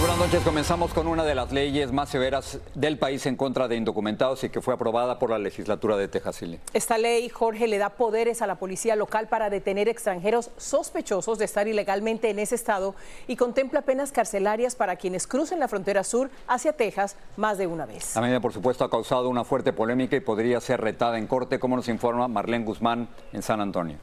Buenas noches. Comenzamos con una de las leyes más severas del país en contra de indocumentados y que fue aprobada por la legislatura de Texas. Esta ley, Jorge, le da poderes a la policía local para detener extranjeros sospechosos de estar ilegalmente en ese estado y contempla penas carcelarias para quienes crucen la frontera sur hacia Texas más de una vez. La medida, por supuesto, ha causado una fuerte polémica y podría ser retada en corte, como nos informa Marlene Guzmán en San Antonio.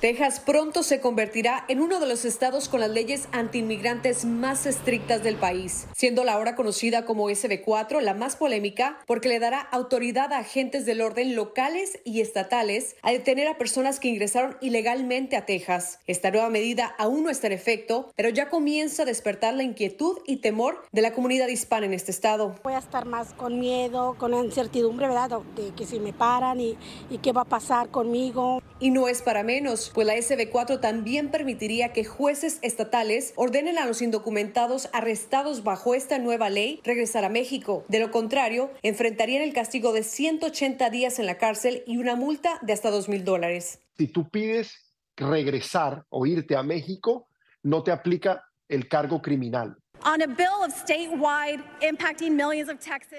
Texas pronto se convertirá en uno de los estados con las leyes antiinmigrantes más estrictas del país, siendo la ahora conocida como SB4 la más polémica porque le dará autoridad a agentes del orden locales y estatales a detener a personas que ingresaron ilegalmente a Texas. Esta nueva medida aún no está en efecto, pero ya comienza a despertar la inquietud y temor de la comunidad hispana en este estado. Voy a estar más con miedo, con incertidumbre, ¿verdad? De que si me paran y, y qué va a pasar conmigo. Y no es para menos, pues la SB4 también permitiría que jueces estatales ordenen a los indocumentados arrestados bajo esta nueva ley regresar a México. De lo contrario, enfrentarían el castigo de 180 días en la cárcel y una multa de hasta 2 mil dólares. Si tú pides regresar o irte a México, no te aplica el cargo criminal.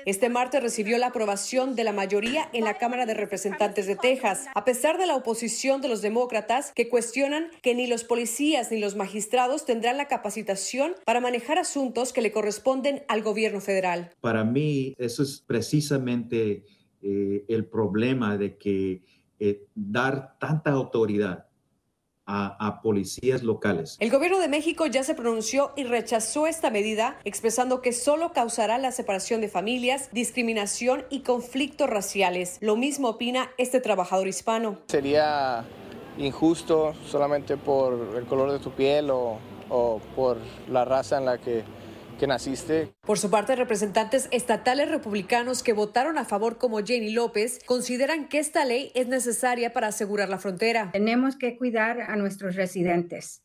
Este martes recibió la aprobación de la mayoría en la Cámara de Representantes de Texas, a pesar de la oposición de los demócratas que cuestionan que ni los policías ni los magistrados tendrán la capacitación para manejar asuntos que le corresponden al gobierno federal. Para mí, eso es precisamente eh, el problema de que eh, dar tanta autoridad a, a, policías locales. El gobierno de México ya se pronunció y rechazó esta medida, expresando que solo causará la separación de familias, discriminación y conflictos raciales. Lo mismo opina este trabajador hispano. Sería injusto solamente por el color de tu piel o, o por la raza en la que que naciste. Por su parte, representantes estatales republicanos que votaron a favor como Jenny López consideran que esta ley es necesaria para asegurar la frontera. Tenemos que cuidar a nuestros residentes.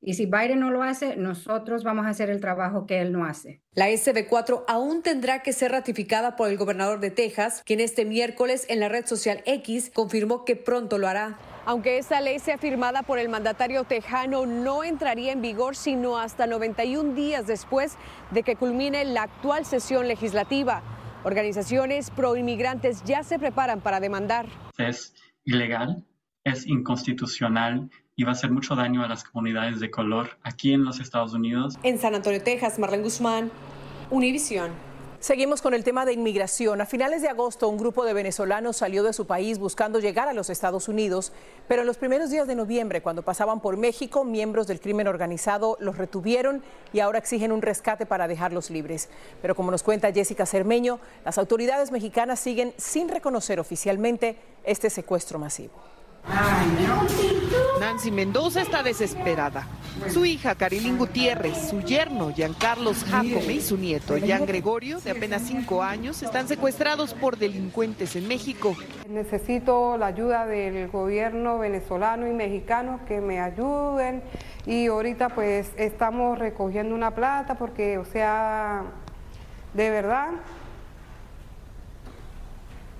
Y si Biden no lo hace, nosotros vamos a hacer el trabajo que él no hace. La SB4 aún tendrá que ser ratificada por el gobernador de Texas, quien este miércoles en la red social X confirmó que pronto lo hará. Aunque esta ley sea firmada por el mandatario tejano, no entraría en vigor sino hasta 91 días después de que culmine la actual sesión legislativa. Organizaciones pro-inmigrantes ya se preparan para demandar. Es ilegal, es inconstitucional y va a hacer mucho daño a las comunidades de color aquí en los Estados Unidos. En San Antonio, Texas, Marlene Guzmán, Univisión. Seguimos con el tema de inmigración. A finales de agosto, un grupo de venezolanos salió de su país buscando llegar a los Estados Unidos, pero en los primeros días de noviembre, cuando pasaban por México, miembros del crimen organizado los retuvieron y ahora exigen un rescate para dejarlos libres. Pero como nos cuenta Jessica Cermeño, las autoridades mexicanas siguen sin reconocer oficialmente este secuestro masivo. Nancy Mendoza está desesperada. Su hija, Carilín Gutiérrez, su yerno, Giancarlos Jacome y su nieto, Jean Gregorio, de apenas cinco años, están secuestrados por delincuentes en México. Necesito la ayuda del gobierno venezolano y mexicano que me ayuden y ahorita pues estamos recogiendo una plata porque, o sea, de verdad,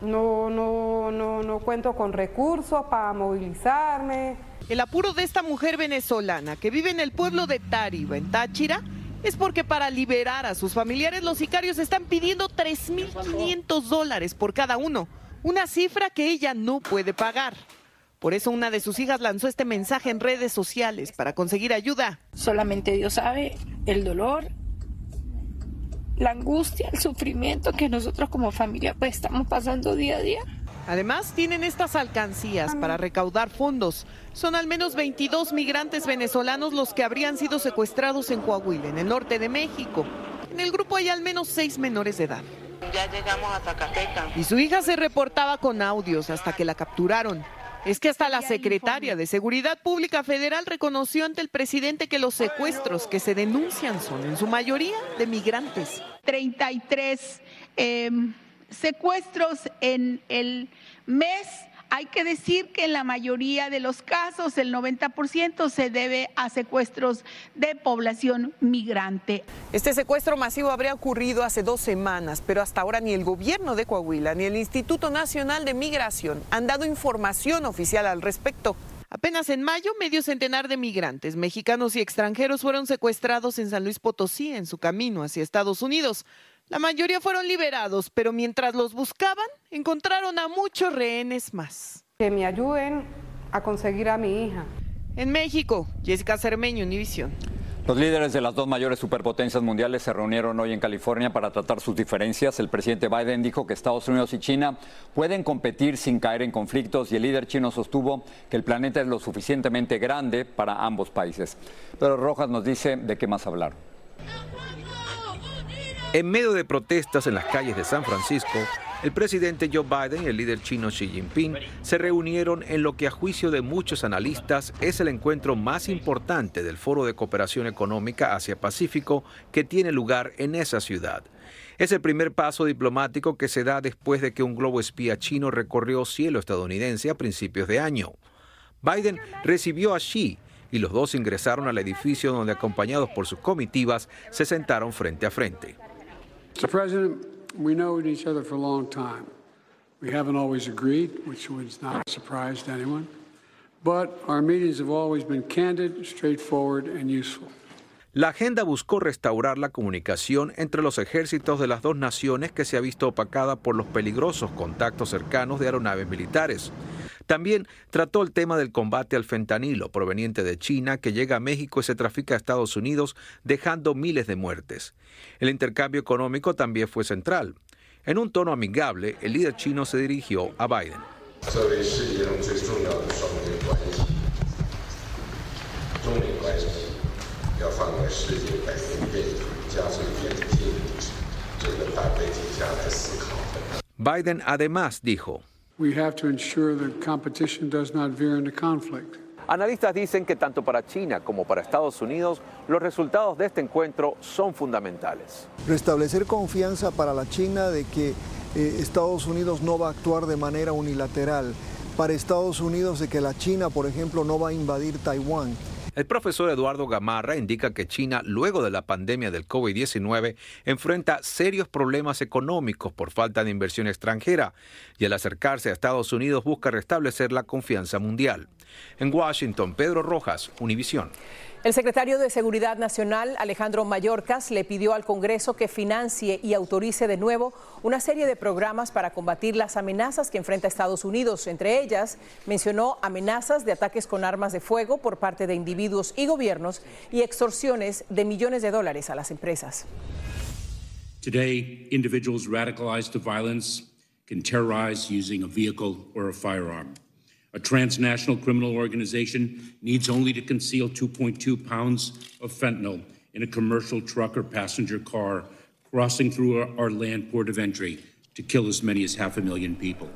no, no, no, no cuento con recursos para movilizarme. El apuro de esta mujer venezolana que vive en el pueblo de Táriba, en Táchira, es porque para liberar a sus familiares los sicarios están pidiendo 3.500 dólares por cada uno, una cifra que ella no puede pagar. Por eso una de sus hijas lanzó este mensaje en redes sociales para conseguir ayuda. Solamente Dios sabe el dolor, la angustia, el sufrimiento que nosotros como familia pues estamos pasando día a día. Además, tienen estas alcancías para recaudar fondos. Son al menos 22 migrantes venezolanos los que habrían sido secuestrados en Coahuila, en el norte de México. En el grupo hay al menos seis menores de edad. Ya llegamos a Zacatecas. Y su hija se reportaba con audios hasta que la capturaron. Es que hasta la secretaria de Seguridad Pública Federal reconoció ante el presidente que los secuestros que se denuncian son en su mayoría de migrantes. 33 eh, secuestros en el mes. Hay que decir que en la mayoría de los casos, el 90% se debe a secuestros de población migrante. Este secuestro masivo habría ocurrido hace dos semanas, pero hasta ahora ni el gobierno de Coahuila ni el Instituto Nacional de Migración han dado información oficial al respecto. Apenas en mayo, medio centenar de migrantes, mexicanos y extranjeros fueron secuestrados en San Luis Potosí en su camino hacia Estados Unidos. La mayoría fueron liberados, pero mientras los buscaban, encontraron a muchos rehenes más. Que me ayuden a conseguir a mi hija. En México, Jessica Cermeño, Univisión. Los líderes de las dos mayores superpotencias mundiales se reunieron hoy en California para tratar sus diferencias. El presidente Biden dijo que Estados Unidos y China pueden competir sin caer en conflictos y el líder chino sostuvo que el planeta es lo suficientemente grande para ambos países. Pero Rojas nos dice de qué más hablar. En medio de protestas en las calles de San Francisco, el presidente Joe Biden y el líder chino Xi Jinping se reunieron en lo que a juicio de muchos analistas es el encuentro más importante del Foro de Cooperación Económica Asia-Pacífico que tiene lugar en esa ciudad. Es el primer paso diplomático que se da después de que un globo espía chino recorrió cielo estadounidense a principios de año. Biden recibió a Xi y los dos ingresaron al edificio donde acompañados por sus comitivas se sentaron frente a frente. We know each other for a long time. We haven't always agreed, which was not surprise anyone. But our meetings have always been candid, straightforward, and useful. La agenda buscó restaurar la comunicación entre los ejércitos de las dos naciones que se ha visto opacada por los peligrosos contactos cercanos de aeronaves militares. También trató el tema del combate al fentanilo proveniente de China que llega a México y se trafica a Estados Unidos dejando miles de muertes. El intercambio económico también fue central. En un tono amigable, el líder chino se dirigió a Biden. Biden además dijo, Analistas dicen que tanto para China como para Estados Unidos los resultados de este encuentro son fundamentales. Restablecer confianza para la China de que eh, Estados Unidos no va a actuar de manera unilateral. Para Estados Unidos de que la China, por ejemplo, no va a invadir Taiwán. El profesor Eduardo Gamarra indica que China, luego de la pandemia del COVID-19, enfrenta serios problemas económicos por falta de inversión extranjera y al acercarse a Estados Unidos busca restablecer la confianza mundial. En Washington, Pedro Rojas, Univisión. El secretario de Seguridad Nacional, Alejandro Mayorkas, le pidió al Congreso que financie y autorice de nuevo una serie de programas para combatir las amenazas que enfrenta Estados Unidos. Entre ellas, mencionó amenazas de ataques con armas de fuego por parte de individuos y gobiernos y extorsiones de millones de dólares a las empresas. Today, individuals radicalized to violence can terrorize using a vehicle or a firearm. A transnational criminal organization needs only to conceal 2.2 pounds of fentanyl in a commercial truck or passenger car crossing through our, our land port of entry to kill as many as half a million people.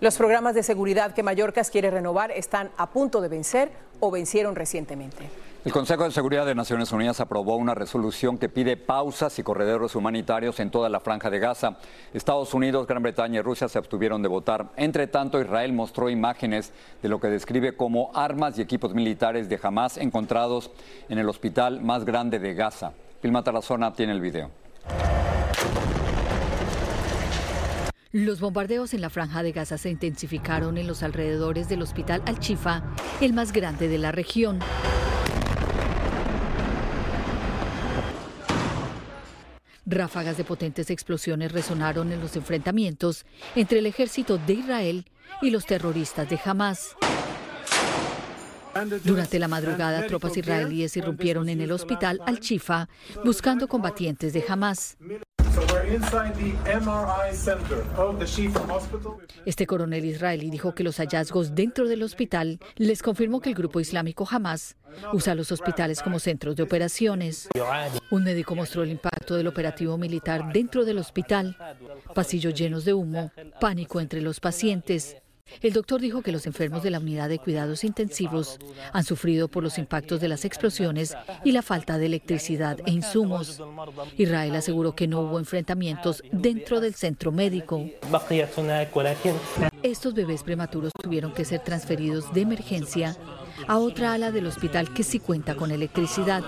Los programas de seguridad que Mallorcas quiere renovar están a punto de vencer o vencieron recientemente. El Consejo de Seguridad de Naciones Unidas aprobó una resolución que pide pausas y corredores humanitarios en toda la franja de Gaza. Estados Unidos, Gran Bretaña y Rusia se abstuvieron de votar. Entre tanto, Israel mostró imágenes de lo que describe como armas y equipos militares de Hamas encontrados en el hospital más grande de Gaza. Vilma Tarazona tiene el video. Los bombardeos en la franja de Gaza se intensificaron en los alrededores del hospital Al-Chifa, el más grande de la región. Ráfagas de potentes explosiones resonaron en los enfrentamientos entre el ejército de Israel y los terroristas de Hamas. Durante la madrugada, tropas israelíes irrumpieron en el hospital Al-Chifa buscando combatientes de Hamas. Este coronel israelí dijo que los hallazgos dentro del hospital les confirmó que el grupo islámico Hamas usa los hospitales como centros de operaciones. Un médico mostró el impacto del operativo militar dentro del hospital, pasillos llenos de humo, pánico entre los pacientes. El doctor dijo que los enfermos de la unidad de cuidados intensivos han sufrido por los impactos de las explosiones y la falta de electricidad e insumos. Israel aseguró que no hubo enfrentamientos dentro del centro médico. Estos bebés prematuros tuvieron que ser transferidos de emergencia a otra ala del hospital que sí cuenta con electricidad.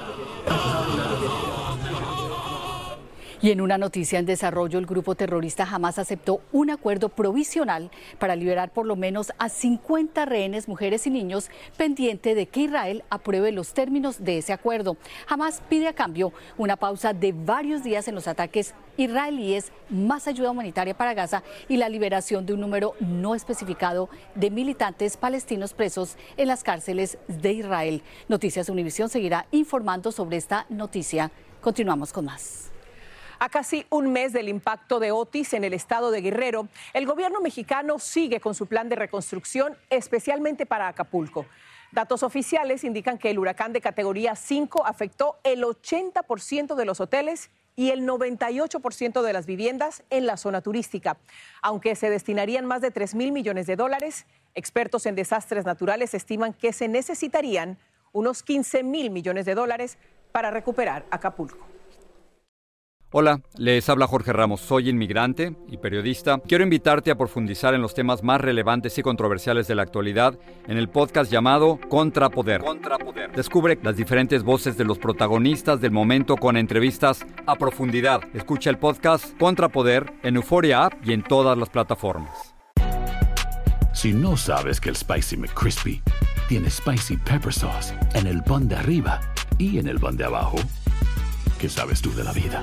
Y en una noticia en desarrollo, el grupo terrorista jamás aceptó un acuerdo provisional para liberar por lo menos a 50 rehenes, mujeres y niños, pendiente de que Israel apruebe los términos de ese acuerdo. Jamás pide a cambio una pausa de varios días en los ataques israelíes, más ayuda humanitaria para Gaza y la liberación de un número no especificado de militantes palestinos presos en las cárceles de Israel. Noticias Univisión seguirá informando sobre esta noticia. Continuamos con más. A casi un mes del impacto de Otis en el estado de Guerrero, el gobierno mexicano sigue con su plan de reconstrucción, especialmente para Acapulco. Datos oficiales indican que el huracán de categoría 5 afectó el 80% de los hoteles y el 98% de las viviendas en la zona turística. Aunque se destinarían más de 3 mil millones de dólares, expertos en desastres naturales estiman que se necesitarían unos 15 mil millones de dólares para recuperar Acapulco. Hola, les habla Jorge Ramos, soy inmigrante y periodista. Quiero invitarte a profundizar en los temas más relevantes y controversiales de la actualidad en el podcast llamado Contrapoder. Contrapoder. Descubre las diferentes voces de los protagonistas del momento con entrevistas a profundidad. Escucha el podcast Contrapoder en Euforia App y en todas las plataformas. Si no sabes que el Spicy McCrispy tiene Spicy Pepper Sauce en el pan de arriba y en el pan de abajo, ¿qué sabes tú de la vida?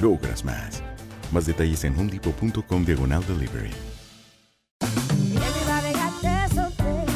logras más. Más detalles en homedepot.com diagonal delivery.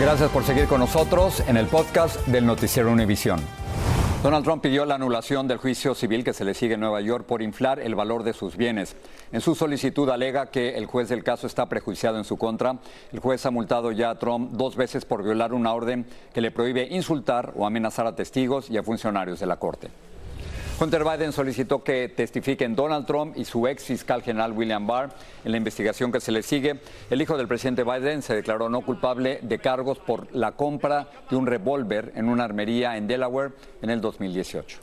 Gracias por seguir con nosotros en el podcast del Noticiero Univisión. Donald Trump pidió la anulación del juicio civil que se le sigue en Nueva York por inflar el valor de sus bienes. En su solicitud alega que el juez del caso está prejuiciado en su contra. El juez ha multado ya a Trump dos veces por violar una orden que le prohíbe insultar o amenazar a testigos y a funcionarios de la Corte. Hunter Biden solicitó que testifiquen Donald Trump y su ex fiscal general William Barr en la investigación que se le sigue. El hijo del presidente Biden se declaró no culpable de cargos por la compra de un revólver en una armería en Delaware en el 2018.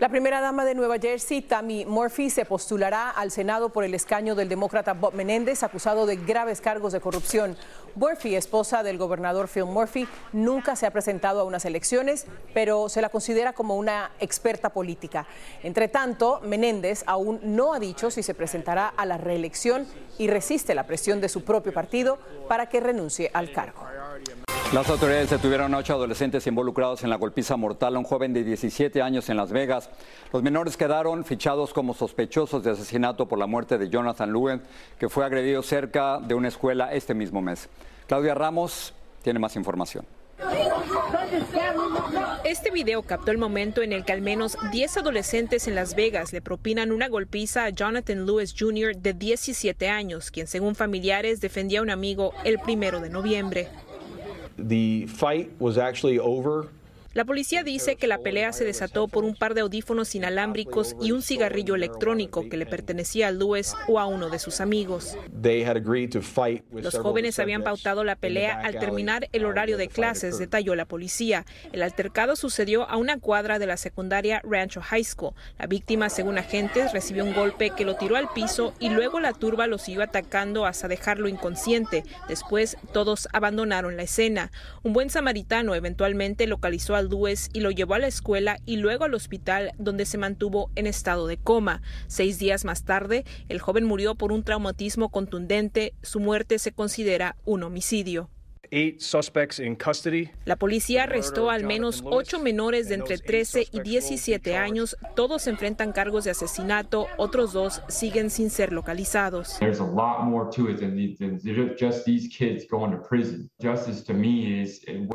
La primera dama de Nueva Jersey, Tammy Murphy, se postulará al Senado por el escaño del demócrata Bob Menéndez, acusado de graves cargos de corrupción. Murphy, esposa del gobernador Phil Murphy, nunca se ha presentado a unas elecciones, pero se la considera como una experta política. Entre tanto, Menéndez aún no ha dicho si se presentará a la reelección y resiste la presión de su propio partido para que renuncie al cargo. Las autoridades detuvieron a ocho adolescentes involucrados en la golpiza mortal a un joven de 17 años en Las Vegas. Los menores quedaron fichados como sospechosos de asesinato por la muerte de Jonathan Lewin, que fue agredido cerca de una escuela este mismo mes. Claudia Ramos tiene más información. Este video captó el momento en el que al menos 10 adolescentes en Las Vegas le propinan una golpiza a Jonathan Lewis Jr. de 17 años, quien según familiares defendía a un amigo el primero de noviembre. The fight was actually over La policía dice que la pelea se desató por un par de audífonos inalámbricos y un cigarrillo electrónico que le pertenecía a Lewis o a uno de sus amigos. Los jóvenes habían pautado la pelea al terminar el horario de clases, detalló la policía. El altercado sucedió a una cuadra de la secundaria Rancho High School. La víctima, según agentes, recibió un golpe que lo tiró al piso y luego la turba lo siguió atacando hasta dejarlo inconsciente. Después, todos abandonaron la escena. Un buen samaritano eventualmente localizó a Y lo llevó a la escuela y luego al hospital donde se mantuvo en estado de coma. Seis días más tarde, el joven murió por un traumatismo contundente. Su muerte se considera un homicidio. La policía arrestó al menos ocho menores de entre 13 y 17 años. Todos enfrentan cargos de asesinato. Otros dos siguen sin ser localizados.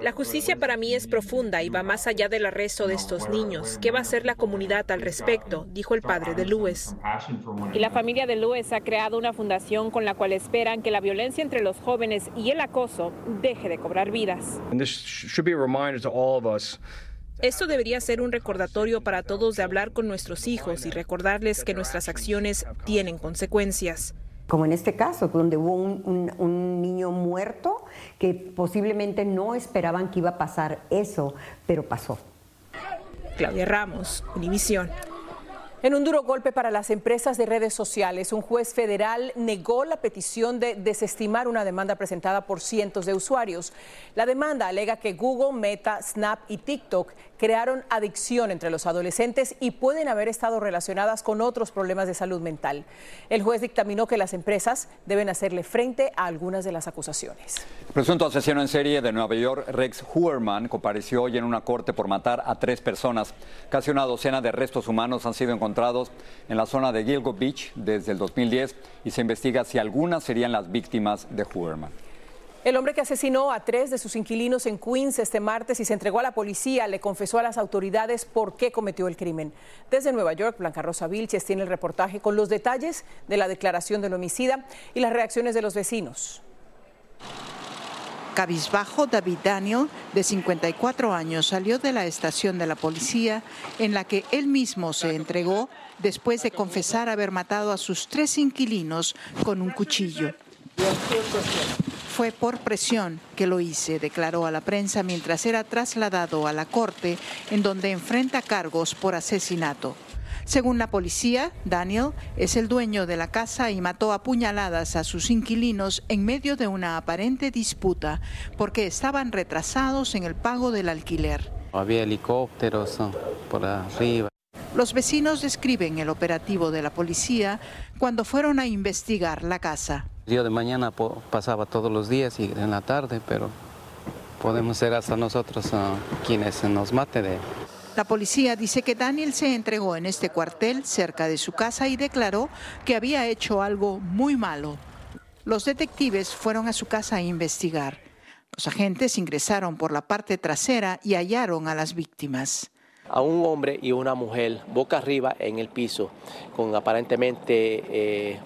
La justicia para mí es profunda y va más allá del arresto de estos niños. ¿Qué va a hacer la comunidad al respecto? Dijo el padre de Lewis. Y la familia de Lewis ha creado una fundación con la cual esperan que la violencia entre los jóvenes y el acoso deje de cobrar vidas. Esto debería ser un recordatorio para todos de hablar con nuestros hijos y recordarles que nuestras acciones tienen consecuencias. Como en este caso, donde hubo un, un, niño muerto que posiblemente no esperaban que iba a pasar eso, pero pasó. Claudia Ramos, Univisión. En un duro golpe para las empresas de redes sociales, un juez federal negó la petición de desestimar una demanda presentada por cientos de usuarios. La demanda alega que Google, Meta, Snap y TikTok crearon adicción entre los adolescentes y pueden haber estado relacionadas con otros problemas de salud mental. El juez dictaminó que las empresas deben hacerle frente a algunas de las acusaciones. Presunto asesino en serie de Nueva York, Rex Huerman, compareció hoy en una corte por matar a tres personas. Casi una docena de restos humanos han sido encontrados en la zona de Gilgo Beach desde el 2010 y se investiga si algunas serían las víctimas de Huerman. El hombre que asesinó a tres de sus inquilinos en Queens este martes y se entregó a la policía le confesó a las autoridades por qué cometió el crimen. Desde Nueva York, Blanca Rosa Vilches tiene el reportaje con los detalles de la declaración del homicida y las reacciones de los vecinos. Cabizbajo, David Daniel, de 54 años, salió de la estación de la policía en la que él mismo se entregó después de confesar haber matado a sus tres inquilinos con un cuchillo. Fue por presión que lo hice, declaró a la prensa mientras era trasladado a la corte en donde enfrenta cargos por asesinato. Según la policía, Daniel es el dueño de la casa y mató a puñaladas a sus inquilinos en medio de una aparente disputa porque estaban retrasados en el pago del alquiler. Había helicópteros por arriba. Los vecinos describen el operativo de la policía cuando fueron a investigar la casa. Día de mañana pasaba todos los días y en la tarde, pero podemos ser hasta nosotros quienes nos mate de... La policía dice que Daniel se entregó en este cuartel cerca de su casa y declaró que había hecho algo muy malo. Los detectives fueron a su casa a investigar. Los agentes ingresaron por la parte trasera y hallaron a las víctimas a un hombre y una mujer boca arriba en el piso, con aparentemente eh,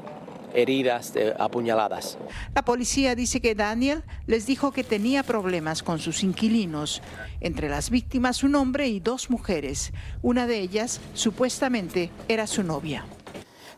heridas, apuñaladas. La policía dice que Daniel les dijo que tenía problemas con sus inquilinos. Entre las víctimas un hombre y dos mujeres. Una de ellas supuestamente era su novia.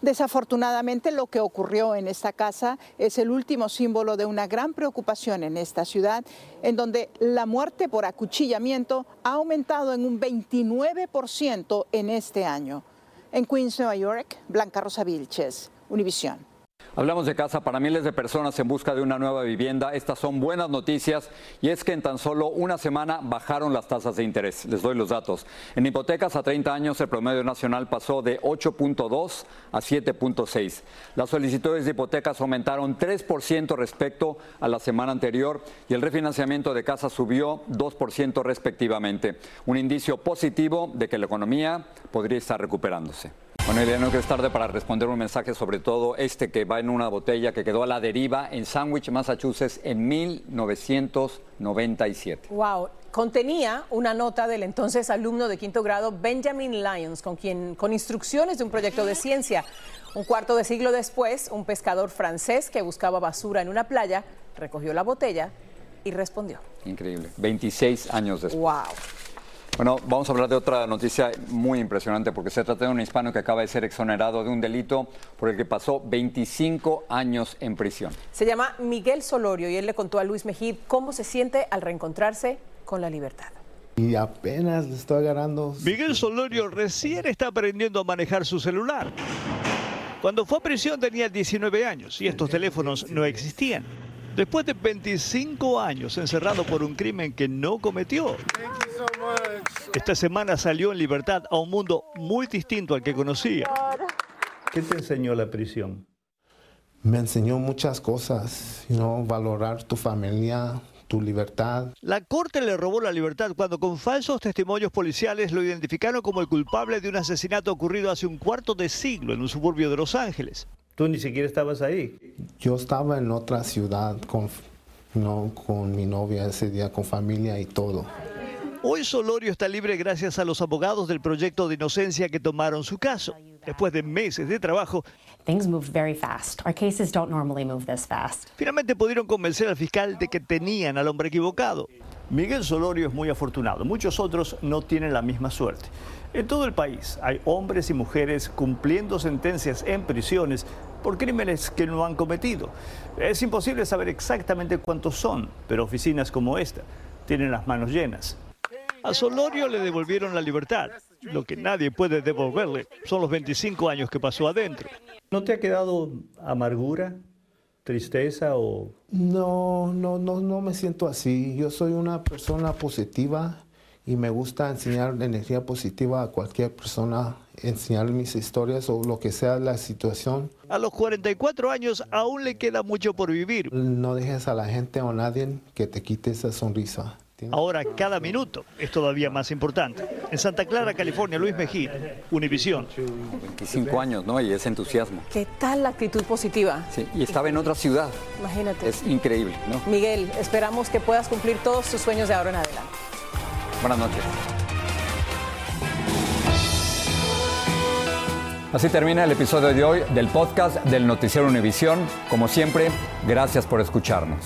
Desafortunadamente lo que ocurrió en esta casa es el último símbolo de una gran preocupación en esta ciudad, en donde la muerte por acuchillamiento ha aumentado en un 29% en este año. En Queens, Nueva York, Blanca Rosa Vilches, Univisión. Hablamos de casa para miles de personas en busca de una nueva vivienda. Estas son buenas noticias y es que en tan solo una semana bajaron las tasas de interés. Les doy los datos. En hipotecas a 30 años el promedio nacional pasó de 8.2 a 7.6. Las solicitudes de hipotecas aumentaron 3% respecto a la semana anterior y el refinanciamiento de casas subió 2% respectivamente. Un indicio positivo de que la economía podría estar recuperándose. Bueno, Elena, no es tarde para responder un mensaje sobre todo este que va en una botella que quedó a la deriva en Sandwich, Massachusetts, en 1997. Wow, contenía una nota del entonces alumno de quinto grado Benjamin Lyons, con quien, con instrucciones de un proyecto de ciencia. Un cuarto de siglo después, un pescador francés que buscaba basura en una playa recogió la botella y respondió. Increíble. 26 años después. Wow. Bueno, vamos a hablar de otra noticia muy impresionante porque se trata de un hispano que acaba de ser exonerado de un delito por el que pasó 25 años en prisión. Se llama Miguel Solorio y él le contó a Luis Mejid cómo se siente al reencontrarse con la libertad. Y apenas le estoy agarrando. Miguel Solorio recién está aprendiendo a manejar su celular. Cuando fue a prisión tenía 19 años y estos teléfonos no existían. Después de 25 años encerrado por un crimen que no cometió, esta semana salió en libertad a un mundo muy distinto al que conocía. ¿Qué te enseñó la prisión? Me enseñó muchas cosas, ¿no? valorar tu familia, tu libertad. La corte le robó la libertad cuando con falsos testimonios policiales lo identificaron como el culpable de un asesinato ocurrido hace un cuarto de siglo en un suburbio de Los Ángeles. Tú ni siquiera estabas ahí. Yo estaba en otra ciudad con, no, con mi novia ese día, con familia y todo. Hoy Solorio está libre gracias a los abogados del proyecto de inocencia que tomaron su caso. Después de meses de trabajo, Finalmente pudieron convencer al fiscal de que tenían al hombre equivocado. Miguel Solorio es muy afortunado. Muchos otros no tienen la misma suerte. En todo el país hay hombres y mujeres cumpliendo sentencias en prisiones por crímenes que no han cometido. Es imposible saber exactamente cuántos son, pero oficinas como esta tienen las manos llenas. A Solorio le devolvieron la libertad. Lo que nadie puede devolverle son los 25 años que pasó adentro. ¿No te ha quedado amargura, tristeza o...? No, no, no, no me siento así. Yo soy una persona positiva y me gusta enseñar energía positiva a cualquier persona, enseñar mis historias o lo que sea la situación. A los 44 años aún le queda mucho por vivir. No dejes a la gente o a nadie que te quite esa sonrisa. Ahora cada minuto es todavía más importante. En Santa Clara, California, Luis Mejía, Univisión. 25 años, ¿no? Y ese entusiasmo. ¿Qué tal la actitud positiva? Sí, y estaba en otra ciudad. Imagínate. Es increíble, ¿no? Miguel, esperamos que puedas cumplir todos tus sueños de ahora en adelante. Buenas noches. Así termina el episodio de hoy del podcast del Noticiero Univisión. Como siempre, gracias por escucharnos.